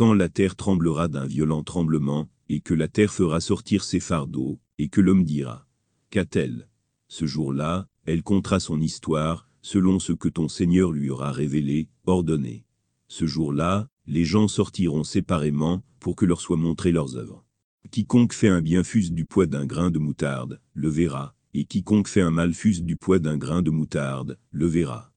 quand la terre tremblera d'un violent tremblement, et que la terre fera sortir ses fardeaux, et que l'homme dira, Qu'a-t-elle? Ce jour-là, elle comptera son histoire, selon ce que ton Seigneur lui aura révélé, ordonné. Ce jour-là, les gens sortiront séparément, pour que leur soient montrées leurs œuvres. Quiconque fait un bien fuse du poids d'un grain de moutarde, le verra, et quiconque fait un mal fuse du poids d'un grain de moutarde, le verra.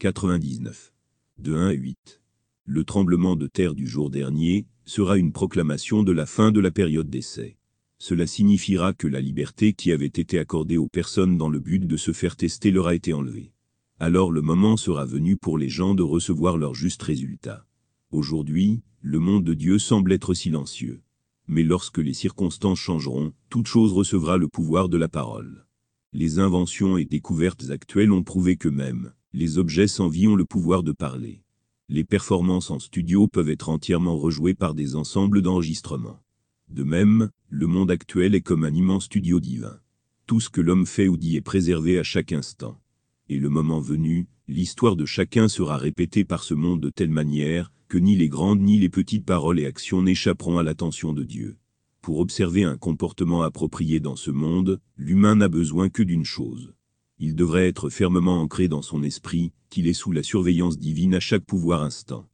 99. De 1 à 8. Le tremblement de terre du jour dernier sera une proclamation de la fin de la période d'essai. Cela signifiera que la liberté qui avait été accordée aux personnes dans le but de se faire tester leur a été enlevée. Alors le moment sera venu pour les gens de recevoir leur juste résultat. Aujourd'hui, le monde de Dieu semble être silencieux. Mais lorsque les circonstances changeront, toute chose recevra le pouvoir de la parole. Les inventions et découvertes actuelles ont prouvé que même, les objets sans vie ont le pouvoir de parler. Les performances en studio peuvent être entièrement rejouées par des ensembles d'enregistrements. De même, le monde actuel est comme un immense studio divin. Tout ce que l'homme fait ou dit est préservé à chaque instant. Et le moment venu, l'histoire de chacun sera répétée par ce monde de telle manière, que ni les grandes ni les petites paroles et actions n'échapperont à l'attention de Dieu. Pour observer un comportement approprié dans ce monde, l'humain n'a besoin que d'une chose. Il devrait être fermement ancré dans son esprit, qu'il est sous la surveillance divine à chaque pouvoir instant.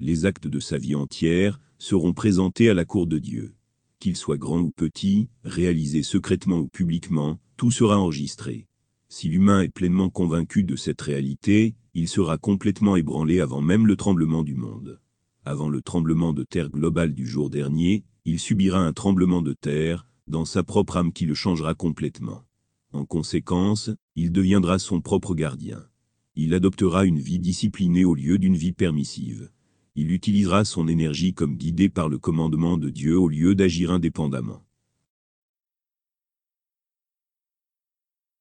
Les actes de sa vie entière seront présentés à la cour de Dieu qu'il soit grand ou petit, réalisé secrètement ou publiquement, tout sera enregistré. Si l'humain est pleinement convaincu de cette réalité, il sera complètement ébranlé avant même le tremblement du monde. Avant le tremblement de terre global du jour dernier, il subira un tremblement de terre, dans sa propre âme qui le changera complètement. En conséquence, il deviendra son propre gardien. Il adoptera une vie disciplinée au lieu d'une vie permissive il utilisera son énergie comme guidé par le commandement de Dieu au lieu d'agir indépendamment.